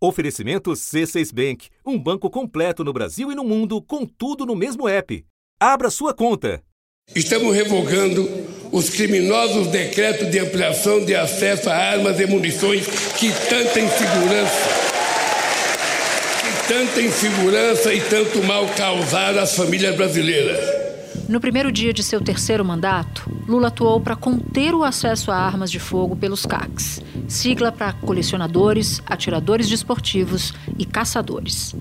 Oferecimento C6 Bank, um banco completo no Brasil e no mundo, com tudo no mesmo app. Abra sua conta. Estamos revogando os criminosos decretos de ampliação de acesso a armas e munições que tanta insegurança, que tanta insegurança e tanto mal causaram às famílias brasileiras. No primeiro dia de seu terceiro mandato, Lula atuou para conter o acesso a armas de fogo pelos CACs, sigla para colecionadores, atiradores desportivos e caçadores.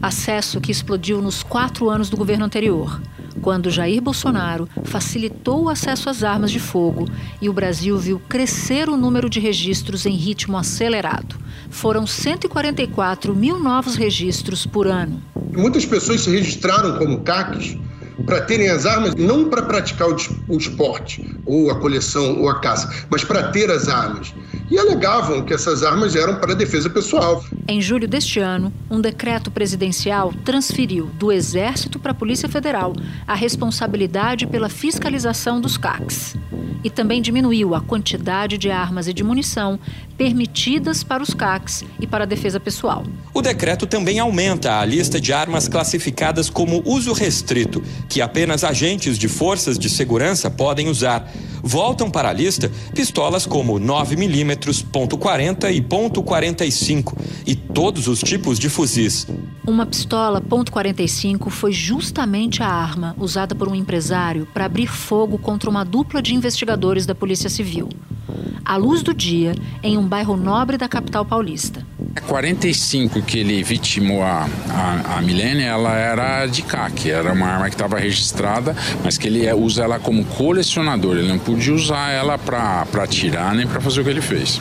Acesso que explodiu nos quatro anos do governo anterior, quando Jair Bolsonaro facilitou o acesso às armas de fogo e o Brasil viu crescer o número de registros em ritmo acelerado. Foram 144 mil novos registros por ano. Muitas pessoas se registraram como CACs para terem as armas, não para praticar o esporte, ou a coleção, ou a caça, mas para ter as armas. E alegavam que essas armas eram para defesa pessoal. Em julho deste ano, um decreto presidencial transferiu do Exército para a Polícia Federal a responsabilidade pela fiscalização dos CACs. E também diminuiu a quantidade de armas e de munição permitidas para os CACs e para a defesa pessoal. O decreto também aumenta a lista de armas classificadas como uso restrito, que apenas agentes de forças de segurança podem usar. Voltam para a lista pistolas como 9mm, .40 e .45 e todos os tipos de fuzis. Uma pistola .45 foi justamente a arma usada por um empresário para abrir fogo contra uma dupla de investigadores da Polícia Civil à luz do dia, em um bairro nobre da capital paulista. A 45 que ele vitimou a, a, a Milene, ela era de CAC, era uma arma que estava registrada, mas que ele usa ela como colecionador, ele não podia usar ela para atirar nem para fazer o que ele fez.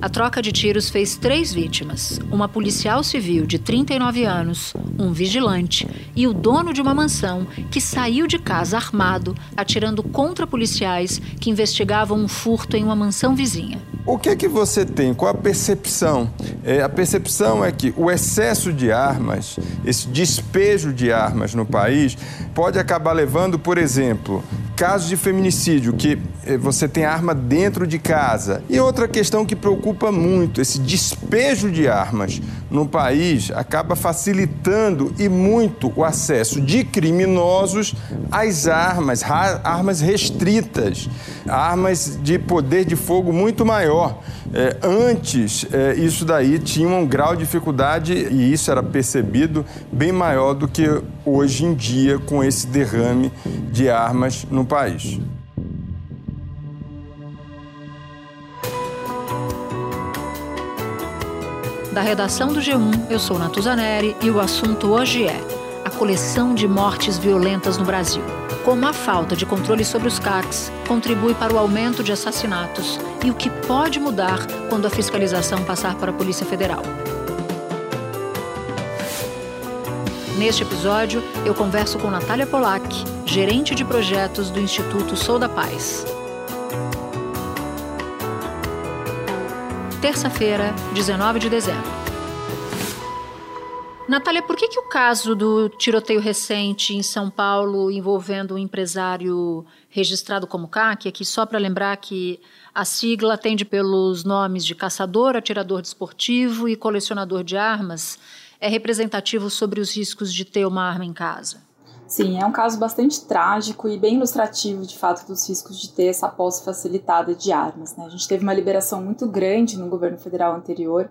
A troca de tiros fez três vítimas: uma policial civil de 39 anos, um vigilante e o dono de uma mansão que saiu de casa armado, atirando contra policiais que investigavam um furto em uma mansão vizinha. O que é que você tem? Qual a percepção? É, a percepção é que o excesso de armas, esse despejo de armas no país, pode acabar levando, por exemplo, casos de feminicídio, que é, você tem arma dentro de casa. E outra questão que preocupa muito, esse despejo de armas no país acaba facilitando e muito o acesso de criminosos às armas, armas restritas, armas de poder de fogo muito maior maior. É, antes, é, isso daí tinha um grau de dificuldade e isso era percebido bem maior do que hoje em dia com esse derrame de armas no país. Da redação do G1, eu sou Natuzaneri e o assunto hoje é a coleção de mortes violentas no Brasil como a falta de controle sobre os CACs contribui para o aumento de assassinatos e o que pode mudar quando a fiscalização passar para a Polícia Federal. Neste episódio, eu converso com Natália Polak, gerente de projetos do Instituto Sou da Paz. Terça-feira, 19 de dezembro. Natália, por que, que o caso do tiroteio recente em São Paulo envolvendo um empresário registrado como CAC, aqui só para lembrar que a sigla atende pelos nomes de caçador, atirador desportivo e colecionador de armas, é representativo sobre os riscos de ter uma arma em casa? Sim, é um caso bastante trágico e bem ilustrativo, de fato, dos riscos de ter essa posse facilitada de armas. Né? A gente teve uma liberação muito grande no governo federal anterior,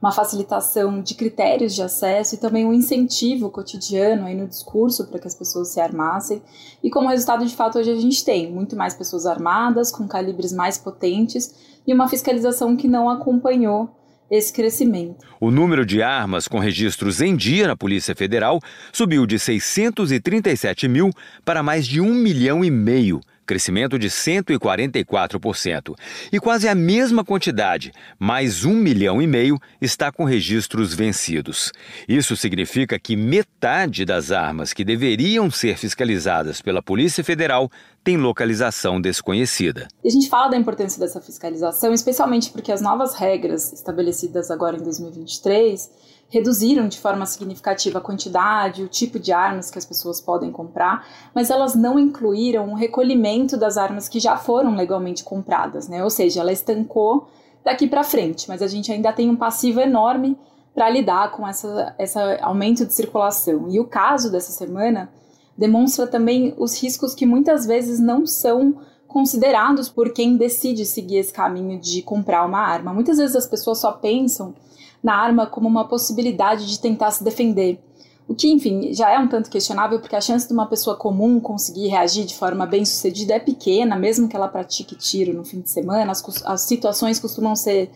uma facilitação de critérios de acesso e também um incentivo cotidiano aí no discurso para que as pessoas se armassem. E como resultado, de fato, hoje a gente tem muito mais pessoas armadas, com calibres mais potentes e uma fiscalização que não acompanhou esse crescimento. O número de armas com registros em dia na Polícia Federal subiu de 637 mil para mais de um milhão e meio crescimento de 144%. E quase a mesma quantidade, mais um milhão e meio, está com registros vencidos. Isso significa que metade das armas que deveriam ser fiscalizadas pela Polícia Federal tem localização desconhecida. E a gente fala da importância dessa fiscalização, especialmente porque as novas regras estabelecidas agora em 2023 reduziram de forma significativa a quantidade, o tipo de armas que as pessoas podem comprar, mas elas não incluíram o recolhimento das armas que já foram legalmente compradas, né? Ou seja, ela estancou daqui para frente, mas a gente ainda tem um passivo enorme para lidar com essa, esse aumento de circulação. E o caso dessa semana demonstra também os riscos que muitas vezes não são considerados por quem decide seguir esse caminho de comprar uma arma. Muitas vezes as pessoas só pensam na arma como uma possibilidade de tentar se defender. O que, enfim, já é um tanto questionável, porque a chance de uma pessoa comum conseguir reagir de forma bem sucedida é pequena, mesmo que ela pratique tiro no fim de semana, as, as situações costumam ser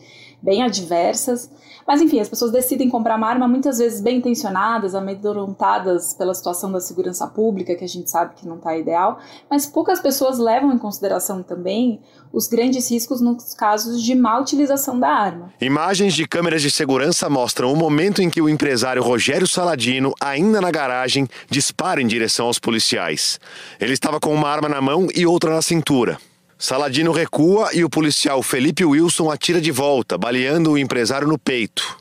bem adversas. Mas enfim, as pessoas decidem comprar uma arma muitas vezes bem intencionadas, amedrontadas pela situação da segurança pública, que a gente sabe que não está ideal, mas poucas pessoas levam em consideração também os grandes riscos nos casos de má utilização da arma. Imagens de câmeras de segurança mostram o momento em que o empresário Rogério Saladino, ainda na garagem, dispara em direção aos policiais. Ele estava com uma arma na mão e outra na cintura. Saladino recua e o policial Felipe Wilson atira de volta, baleando o empresário no peito.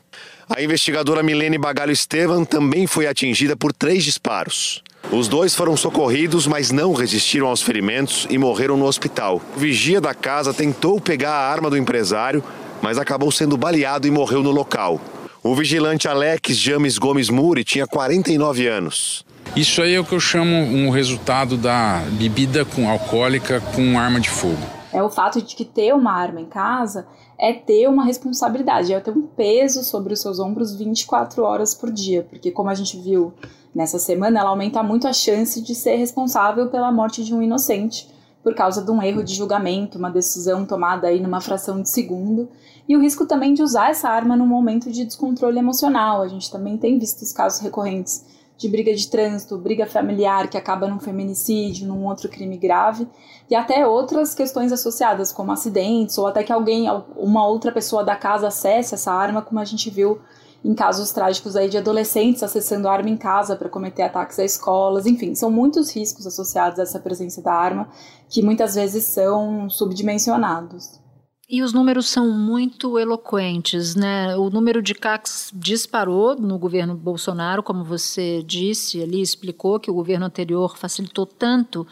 A investigadora Milene Bagalho Estevam também foi atingida por três disparos. Os dois foram socorridos, mas não resistiram aos ferimentos e morreram no hospital. O vigia da casa tentou pegar a arma do empresário, mas acabou sendo baleado e morreu no local. O vigilante Alex James Gomes Muri tinha 49 anos. Isso aí é o que eu chamo um resultado da bebida com alcoólica com arma de fogo. É o fato de que ter uma arma em casa é ter uma responsabilidade, é ter um peso sobre os seus ombros 24 horas por dia, porque como a gente viu nessa semana, ela aumenta muito a chance de ser responsável pela morte de um inocente por causa de um erro de julgamento, uma decisão tomada aí numa fração de segundo, e o risco também de usar essa arma num momento de descontrole emocional. A gente também tem visto os casos recorrentes de briga de trânsito, briga familiar que acaba num feminicídio, num outro crime grave, e até outras questões associadas, como acidentes, ou até que alguém, uma outra pessoa da casa acesse essa arma, como a gente viu em casos trágicos aí de adolescentes acessando arma em casa para cometer ataques a escolas, enfim, são muitos riscos associados a essa presença da arma que muitas vezes são subdimensionados. E os números são muito eloquentes, né? O número de CACs disparou no governo Bolsonaro, como você disse ali, explicou que o governo anterior facilitou tanto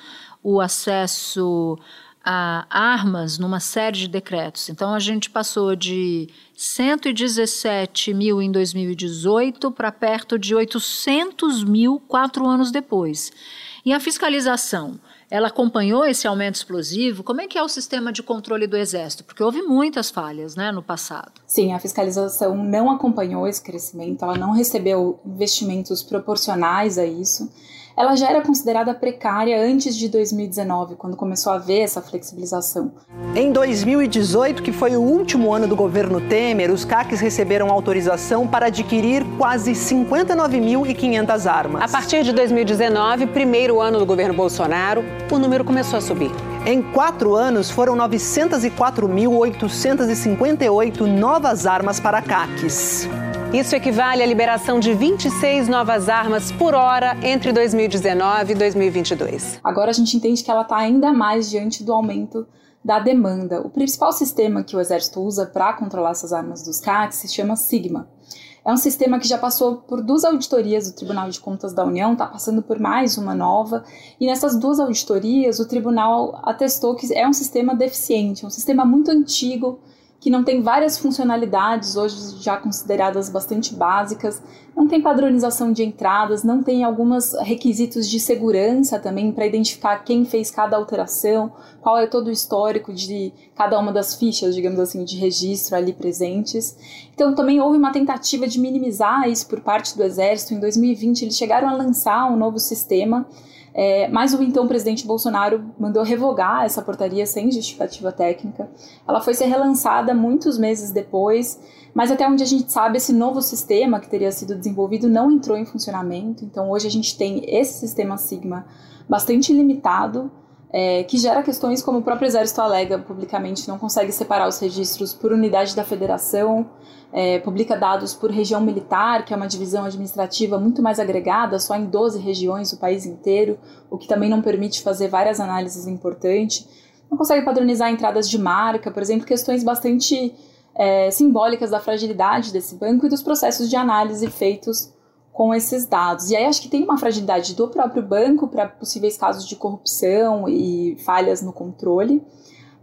o acesso a armas numa série de decretos. Então a gente passou de 117 mil em 2018 para perto de 800 mil quatro anos depois. E a fiscalização? Ela acompanhou esse aumento explosivo? Como é que é o sistema de controle do Exército? Porque houve muitas falhas né, no passado. Sim, a fiscalização não acompanhou esse crescimento, ela não recebeu investimentos proporcionais a isso ela já era considerada precária antes de 2019, quando começou a haver essa flexibilização. Em 2018, que foi o último ano do governo Temer, os CACs receberam autorização para adquirir quase 59.500 armas. A partir de 2019, primeiro ano do governo Bolsonaro, o número começou a subir. Em quatro anos, foram 904.858 novas armas para CACs. Isso equivale à liberação de 26 novas armas por hora entre 2019 e 2022. Agora a gente entende que ela está ainda mais diante do aumento da demanda. O principal sistema que o Exército usa para controlar essas armas dos CACs se chama Sigma. É um sistema que já passou por duas auditorias do Tribunal de Contas da União, está passando por mais uma nova, e nessas duas auditorias o tribunal atestou que é um sistema deficiente, um sistema muito antigo, que não tem várias funcionalidades, hoje já consideradas bastante básicas, não tem padronização de entradas, não tem alguns requisitos de segurança também para identificar quem fez cada alteração, qual é todo o histórico de cada uma das fichas, digamos assim, de registro ali presentes. Então também houve uma tentativa de minimizar isso por parte do Exército. Em 2020 eles chegaram a lançar um novo sistema é, mas o então presidente Bolsonaro mandou revogar essa portaria sem justificativa técnica. Ela foi ser relançada muitos meses depois, mas até onde a gente sabe, esse novo sistema que teria sido desenvolvido não entrou em funcionamento. Então hoje a gente tem esse sistema Sigma bastante limitado é, que gera questões como o próprio Exército alega publicamente, não consegue separar os registros por unidade da federação, é, publica dados por região militar, que é uma divisão administrativa muito mais agregada, só em 12 regiões do país inteiro, o que também não permite fazer várias análises importantes. Não consegue padronizar entradas de marca, por exemplo, questões bastante é, simbólicas da fragilidade desse banco e dos processos de análise feitos com esses dados. E aí acho que tem uma fragilidade do próprio banco para possíveis casos de corrupção e falhas no controle,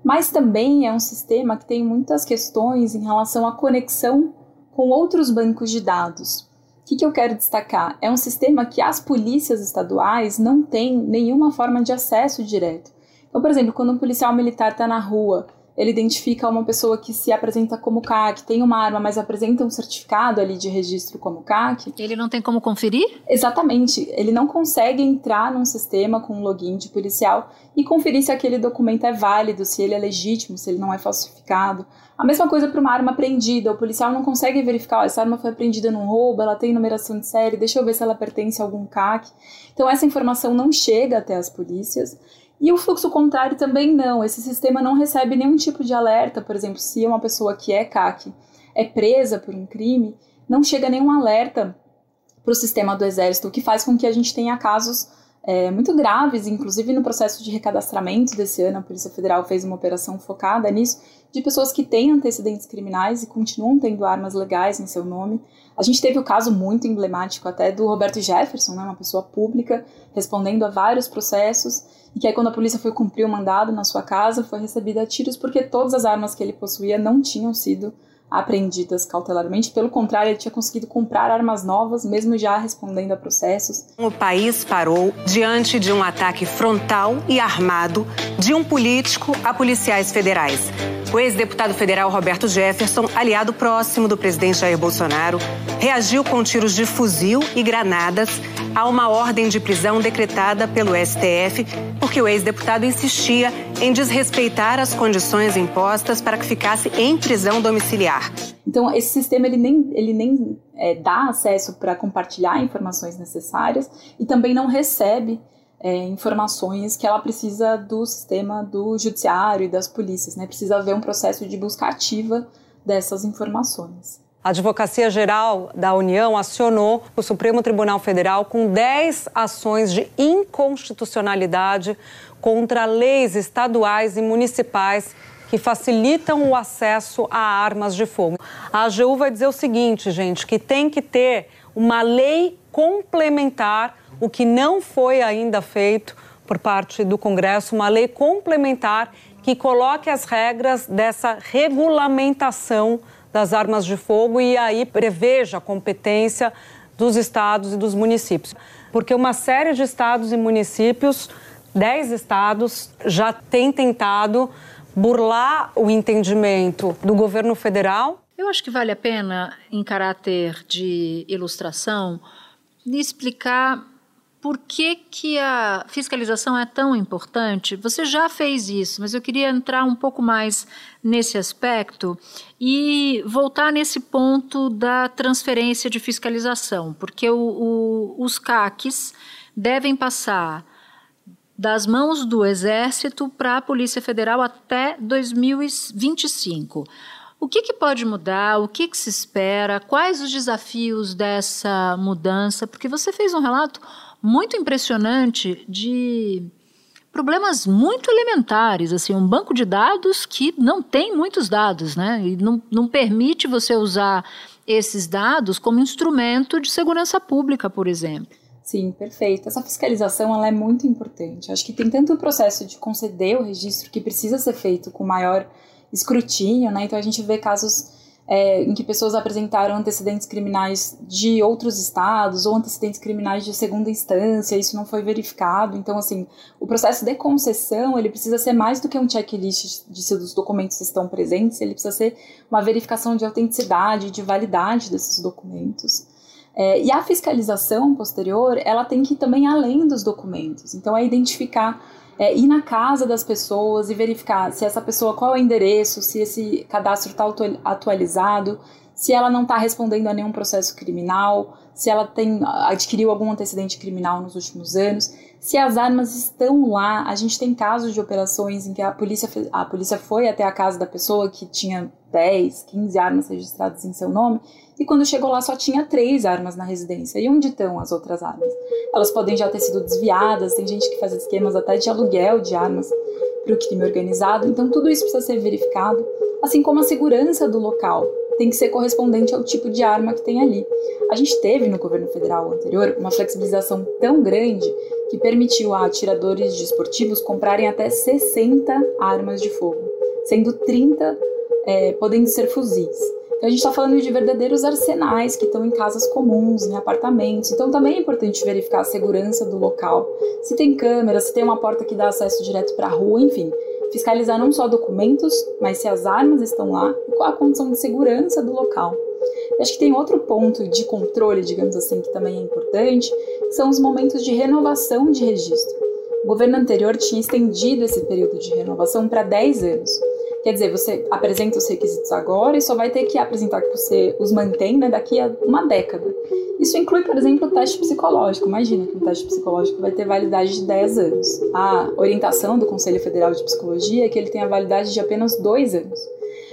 mas também é um sistema que tem muitas questões em relação à conexão com outros bancos de dados. O que, que eu quero destacar? É um sistema que as polícias estaduais não têm nenhuma forma de acesso direto. Então, por exemplo, quando um policial militar está na rua ele identifica uma pessoa que se apresenta como CAC, tem uma arma, mas apresenta um certificado ali de registro como CAC. Ele não tem como conferir? Exatamente. Ele não consegue entrar num sistema com um login de policial e conferir se aquele documento é válido, se ele é legítimo, se ele não é falsificado. A mesma coisa para uma arma apreendida. O policial não consegue verificar, oh, essa arma foi apreendida num roubo, ela tem numeração de série, deixa eu ver se ela pertence a algum CAC. Então essa informação não chega até as polícias. E o fluxo contrário também não. Esse sistema não recebe nenhum tipo de alerta, por exemplo, se uma pessoa que é CAC é presa por um crime, não chega nenhum alerta para o sistema do Exército, o que faz com que a gente tenha casos é, muito graves, inclusive no processo de recadastramento desse ano, a Polícia Federal fez uma operação focada nisso, de pessoas que têm antecedentes criminais e continuam tendo armas legais em seu nome. A gente teve o caso muito emblemático até do Roberto Jefferson, né, uma pessoa pública, respondendo a vários processos, e que aí quando a polícia foi cumprir o mandado na sua casa, foi recebida a tiros porque todas as armas que ele possuía não tinham sido apreendidas cautelarmente. Pelo contrário, ele tinha conseguido comprar armas novas, mesmo já respondendo a processos. O país parou diante de um ataque frontal e armado de um político a policiais federais. O ex-deputado federal Roberto Jefferson, aliado próximo do presidente Jair Bolsonaro, reagiu com tiros de fuzil e granadas a uma ordem de prisão decretada pelo STF, porque o ex-deputado insistia em desrespeitar as condições impostas para que ficasse em prisão domiciliar. Então, esse sistema ele nem, ele nem é, dá acesso para compartilhar informações necessárias e também não recebe é, informações que ela precisa do sistema do judiciário e das polícias, né? Precisa haver um processo de busca ativa dessas informações. A Advocacia Geral da União acionou o Supremo Tribunal Federal com 10 ações de inconstitucionalidade contra leis estaduais e municipais que facilitam o acesso a armas de fogo. A AGU vai dizer o seguinte, gente, que tem que ter uma lei complementar, o que não foi ainda feito por parte do Congresso, uma lei complementar que coloque as regras dessa regulamentação das armas de fogo e aí preveja a competência dos estados e dos municípios. Porque uma série de estados e municípios, dez estados, já têm tentado burlar o entendimento do governo federal. Eu acho que vale a pena, em caráter de ilustração, explicar por que, que a fiscalização é tão importante? Você já fez isso, mas eu queria entrar um pouco mais nesse aspecto e voltar nesse ponto da transferência de fiscalização, porque o, o, os CACs devem passar das mãos do Exército para a Polícia Federal até 2025. O que, que, pode mudar? O que, que, se espera? Quais os desafios dessa mudança? Porque você fez um relato muito impressionante de problemas muito elementares, assim, um banco de dados que não tem muitos dados, né? E não, não permite você usar esses dados como instrumento de segurança pública, por exemplo. Sim, perfeito. Essa fiscalização ela é muito importante. Acho que tem tanto o processo de conceder o registro que precisa ser feito com maior escrutínio, né? Então a gente vê casos é, em que pessoas apresentaram antecedentes criminais de outros estados ou antecedentes criminais de segunda instância, isso não foi verificado. Então, assim, o processo de concessão, ele precisa ser mais do que um checklist de se os documentos estão presentes, ele precisa ser uma verificação de autenticidade, de validade desses documentos. É, e a fiscalização posterior, ela tem que ir também além dos documentos. Então, é identificar é, ir na casa das pessoas e verificar se essa pessoa, qual é o endereço, se esse cadastro está atualizado, se ela não está respondendo a nenhum processo criminal, se ela tem adquiriu algum antecedente criminal nos últimos anos, se as armas estão lá. A gente tem casos de operações em que a polícia, a polícia foi até a casa da pessoa que tinha 10, 15 armas registradas em seu nome e quando chegou lá só tinha três armas na residência. E onde estão as outras armas? Elas podem já ter sido desviadas, tem gente que faz esquemas até de aluguel de armas para o crime organizado. Então tudo isso precisa ser verificado, assim como a segurança do local tem que ser correspondente ao tipo de arma que tem ali. A gente teve no governo federal anterior uma flexibilização tão grande que permitiu a atiradores desportivos comprarem até 60 armas de fogo, sendo 30 é, podendo ser fuzis. Então a gente está falando de verdadeiros arsenais que estão em casas comuns, em apartamentos. Então também é importante verificar a segurança do local. Se tem câmera, se tem uma porta que dá acesso direto para a rua, enfim. Fiscalizar não só documentos, mas se as armas estão lá e qual a condição de segurança do local. acho que tem outro ponto de controle, digamos assim, que também é importante, que são os momentos de renovação de registro. O governo anterior tinha estendido esse período de renovação para 10 anos. Quer dizer, você apresenta os requisitos agora e só vai ter que apresentar que você os mantém né, daqui a uma década. Isso inclui, por exemplo, o teste psicológico. Imagina que um teste psicológico vai ter validade de 10 anos. A orientação do Conselho Federal de Psicologia é que ele tem a validade de apenas 2 anos.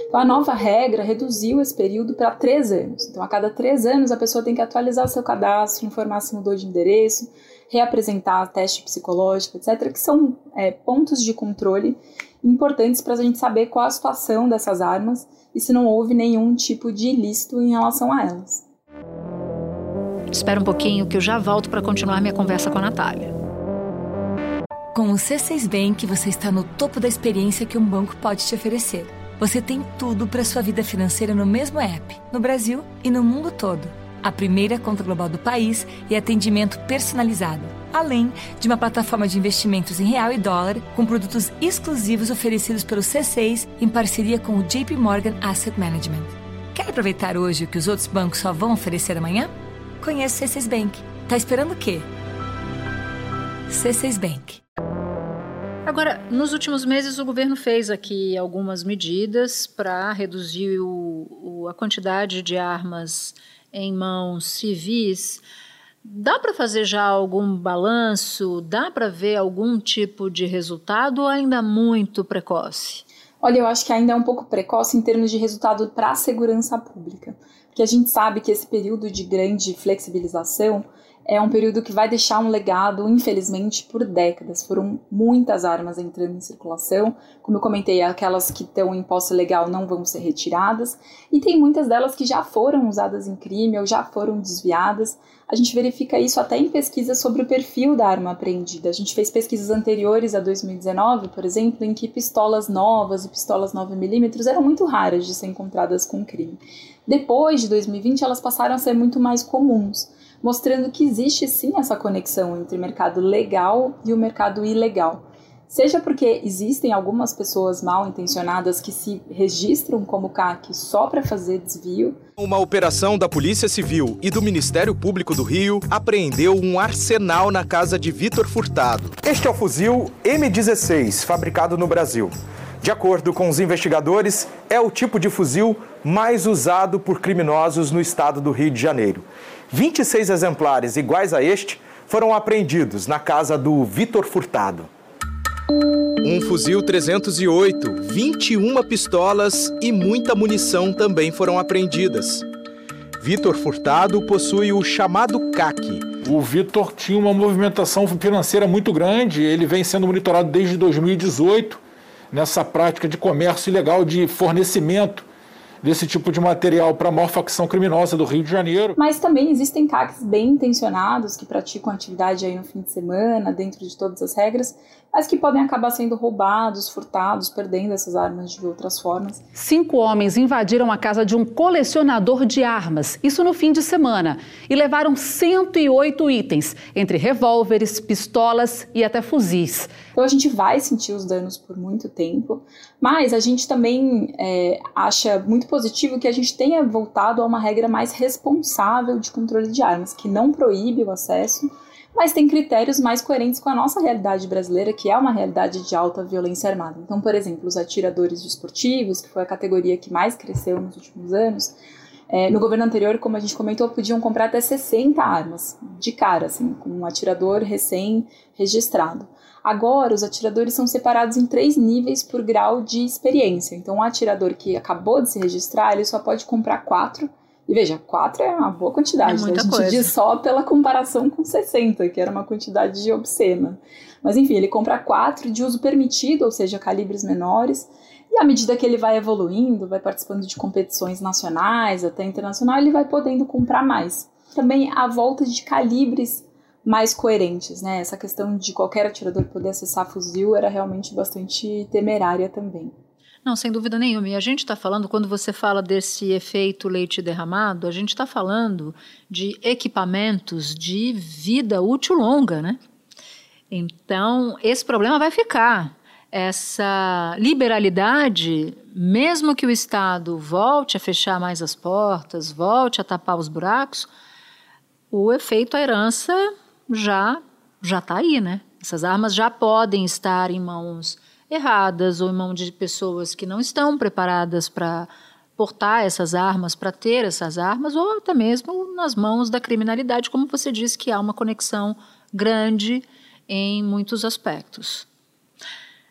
Então, a nova regra reduziu esse período para 3 anos. Então, a cada 3 anos, a pessoa tem que atualizar seu cadastro, informar se mudou de endereço, reapresentar teste psicológico, etc., que são é, pontos de controle importantes para a gente saber qual a situação dessas armas e se não houve nenhum tipo de ilícito em relação a elas. Espera um pouquinho que eu já volto para continuar minha conversa com a Natália. Com o C6 Bank, você está no topo da experiência que um banco pode te oferecer. Você tem tudo para sua vida financeira no mesmo app, no Brasil e no mundo todo. A primeira conta global do país e atendimento personalizado além de uma plataforma de investimentos em real e dólar com produtos exclusivos oferecidos pelo C6 em parceria com o JP Morgan Asset Management. Quer aproveitar hoje o que os outros bancos só vão oferecer amanhã? Conheça o C6 Bank. Tá esperando o quê? C6 Bank. Agora, nos últimos meses, o governo fez aqui algumas medidas para reduzir o, o, a quantidade de armas em mãos civis. Dá para fazer já algum balanço? Dá para ver algum tipo de resultado ou ainda muito precoce? Olha, eu acho que ainda é um pouco precoce em termos de resultado para a segurança pública, porque a gente sabe que esse período de grande flexibilização é um período que vai deixar um legado, infelizmente, por décadas. Foram muitas armas entrando em circulação. Como eu comentei, aquelas que estão em posse legal não vão ser retiradas. E tem muitas delas que já foram usadas em crime ou já foram desviadas. A gente verifica isso até em pesquisas sobre o perfil da arma apreendida. A gente fez pesquisas anteriores a 2019, por exemplo, em que pistolas novas e pistolas 9mm eram muito raras de ser encontradas com crime. Depois de 2020, elas passaram a ser muito mais comuns mostrando que existe sim essa conexão entre o mercado legal e o mercado ilegal. Seja porque existem algumas pessoas mal intencionadas que se registram como CAC só para fazer desvio. Uma operação da Polícia Civil e do Ministério Público do Rio apreendeu um arsenal na casa de Vitor Furtado. Este é o fuzil M16, fabricado no Brasil. De acordo com os investigadores, é o tipo de fuzil mais usado por criminosos no estado do Rio de Janeiro. 26 exemplares iguais a este foram apreendidos na casa do Vitor Furtado. Um fuzil 308, 21 pistolas e muita munição também foram apreendidas. Vitor Furtado possui o chamado CAC. O Vitor tinha uma movimentação financeira muito grande, ele vem sendo monitorado desde 2018 nessa prática de comércio ilegal de fornecimento desse tipo de material para a maior facção criminosa do Rio de Janeiro. Mas também existem CACs bem intencionados que praticam atividade aí no fim de semana, dentro de todas as regras, mas que podem acabar sendo roubados, furtados, perdendo essas armas de outras formas. Cinco homens invadiram a casa de um colecionador de armas, isso no fim de semana, e levaram 108 itens, entre revólveres, pistolas e até fuzis. Então a gente vai sentir os danos por muito tempo, mas a gente também é, acha muito positivo que a gente tenha voltado a uma regra mais responsável de controle de armas, que não proíbe o acesso mas tem critérios mais coerentes com a nossa realidade brasileira, que é uma realidade de alta violência armada. Então, por exemplo, os atiradores desportivos, que foi a categoria que mais cresceu nos últimos anos, é, no governo anterior, como a gente comentou, podiam comprar até 60 armas de cara, assim, com um atirador recém-registrado. Agora, os atiradores são separados em três níveis por grau de experiência. Então, um atirador que acabou de se registrar, ele só pode comprar quatro e veja, 4 é uma boa quantidade. É né? A gente coisa. diz só pela comparação com 60, que era uma quantidade obscena. Mas enfim, ele compra 4 de uso permitido, ou seja, calibres menores. E à medida que ele vai evoluindo, vai participando de competições nacionais, até internacional, ele vai podendo comprar mais. Também a volta de calibres mais coerentes, né? Essa questão de qualquer atirador poder acessar fuzil era realmente bastante temerária também. Não, sem dúvida nenhuma. E a gente está falando, quando você fala desse efeito leite derramado, a gente está falando de equipamentos de vida útil longa, né? Então, esse problema vai ficar. Essa liberalidade, mesmo que o Estado volte a fechar mais as portas, volte a tapar os buracos, o efeito a herança já já está aí, né? Essas armas já podem estar em mãos erradas ou em mãos de pessoas que não estão preparadas para portar essas armas, para ter essas armas, ou até mesmo nas mãos da criminalidade, como você disse que há uma conexão grande em muitos aspectos.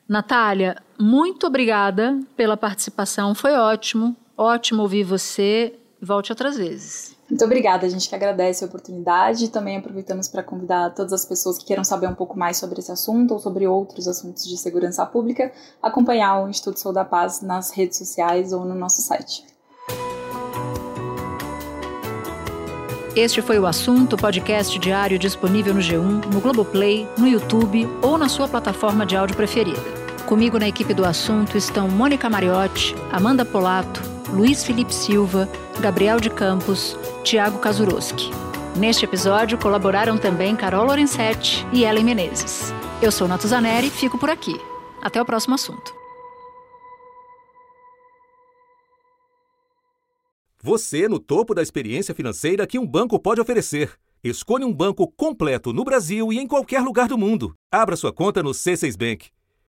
Natália, muito obrigada pela participação, foi ótimo, ótimo ouvir você. Volte outras vezes. Muito obrigada, a gente que agradece a oportunidade também aproveitamos para convidar todas as pessoas que queiram saber um pouco mais sobre esse assunto ou sobre outros assuntos de segurança pública, acompanhar o Instituto Sou da Paz nas redes sociais ou no nosso site. Este foi o assunto, podcast diário disponível no G1, no Globoplay, no YouTube ou na sua plataforma de áudio preferida. Comigo na equipe do assunto estão Mônica Mariotti, Amanda Polato, Luiz Felipe Silva, Gabriel de Campos, Tiago Kazuroski. Neste episódio colaboraram também Carol Lorenzetti e Ellen Menezes. Eu sou Natuzaneri e fico por aqui. Até o próximo assunto. Você no topo da experiência financeira que um banco pode oferecer. Escolha um banco completo no Brasil e em qualquer lugar do mundo. Abra sua conta no C6 Bank.